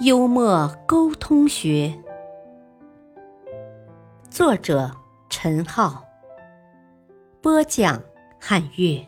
幽默沟通学，作者。陈浩播讲，汉乐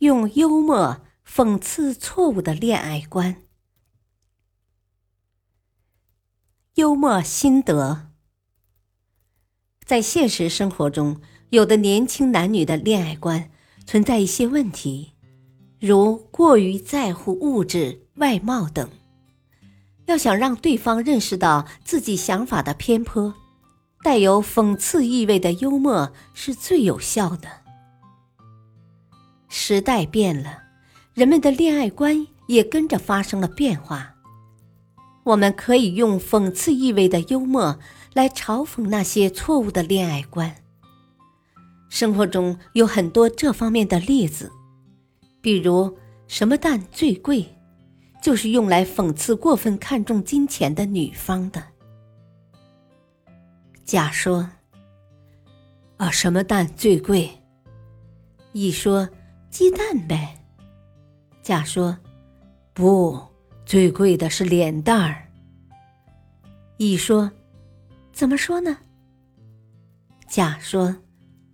用幽默讽刺错误的恋爱观。幽默心得：在现实生活中，有的年轻男女的恋爱观存在一些问题，如过于在乎物质、外貌等。要想让对方认识到自己想法的偏颇，带有讽刺意味的幽默是最有效的。时代变了，人们的恋爱观也跟着发生了变化。我们可以用讽刺意味的幽默来嘲讽那些错误的恋爱观。生活中有很多这方面的例子，比如什么蛋最贵？就是用来讽刺过分看重金钱的女方的。甲说：“啊，什么蛋最贵？”乙说：“鸡蛋呗。”甲说：“不，最贵的是脸蛋儿。”乙说：“怎么说呢？”甲说：“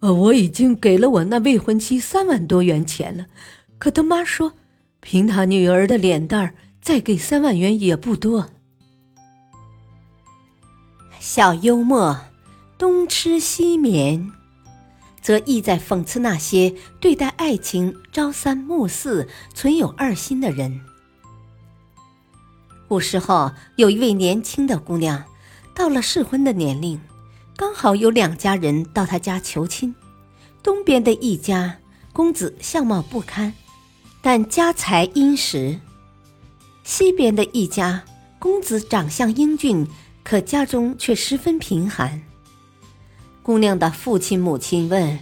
呃，我已经给了我那未婚妻三万多元钱了，可他妈说。”凭他女儿的脸蛋儿，再给三万元也不多。小幽默，东吃西眠，则意在讽刺那些对待爱情朝三暮四、存有二心的人。古时候，有一位年轻的姑娘，到了适婚的年龄，刚好有两家人到她家求亲。东边的一家公子相貌不堪。但家财殷实。西边的一家公子长相英俊，可家中却十分贫寒。姑娘的父亲母亲问：“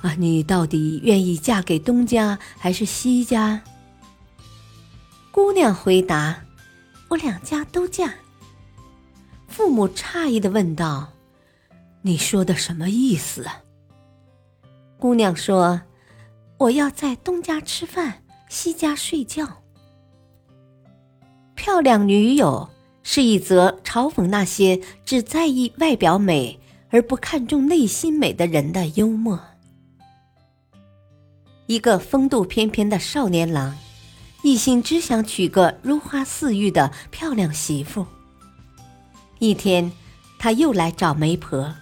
啊，你到底愿意嫁给东家还是西家？”姑娘回答：“我两家都嫁。”父母诧异的问道：“你说的什么意思？”姑娘说。我要在东家吃饭，西家睡觉。漂亮女友是一则嘲讽那些只在意外表美而不看重内心美的人的幽默。一个风度翩翩的少年郎，一心只想娶个如花似玉的漂亮媳妇。一天，他又来找媒婆，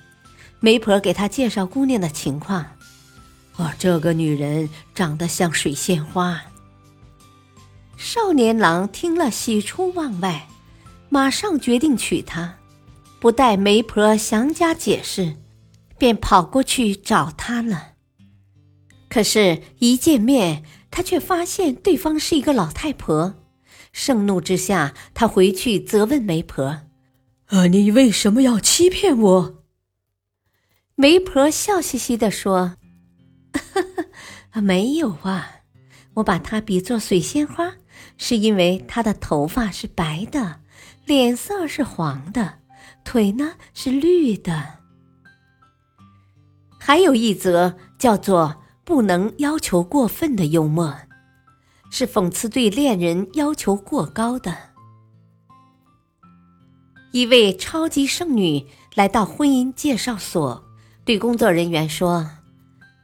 媒婆给他介绍姑娘的情况。哦，这个女人长得像水仙花。少年郎听了，喜出望外，马上决定娶她，不待媒婆详加解释，便跑过去找她了。可是，一见面，他却发现对方是一个老太婆。盛怒之下，他回去责问媒婆：“啊，你为什么要欺骗我？”媒婆笑嘻嘻地说。没有啊，我把她比作水仙花，是因为她的头发是白的，脸色是黄的，腿呢是绿的。还有一则叫做“不能要求过分的幽默”，是讽刺对恋人要求过高的。一位超级剩女来到婚姻介绍所，对工作人员说。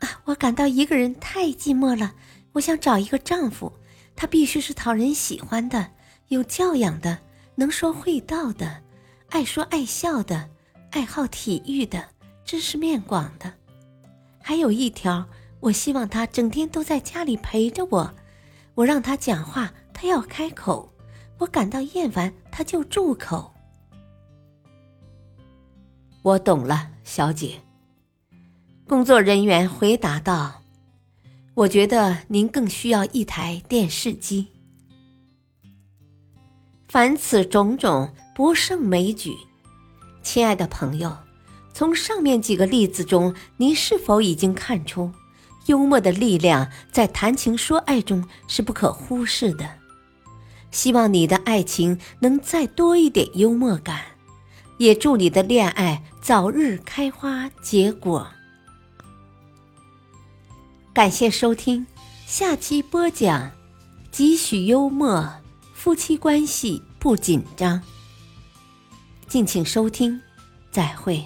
啊，我感到一个人太寂寞了。我想找一个丈夫，他必须是讨人喜欢的、有教养的、能说会道的、爱说爱笑的、爱好体育的、知识面广的。还有一条，我希望他整天都在家里陪着我。我让他讲话，他要开口；我感到厌烦，他就住口。我懂了，小姐。工作人员回答道：“我觉得您更需要一台电视机。”凡此种种不胜枚举。亲爱的朋友，从上面几个例子中，您是否已经看出，幽默的力量在谈情说爱中是不可忽视的？希望你的爱情能再多一点幽默感，也祝你的恋爱早日开花结果。感谢收听，下期播讲，几许幽默，夫妻关系不紧张。敬请收听，再会。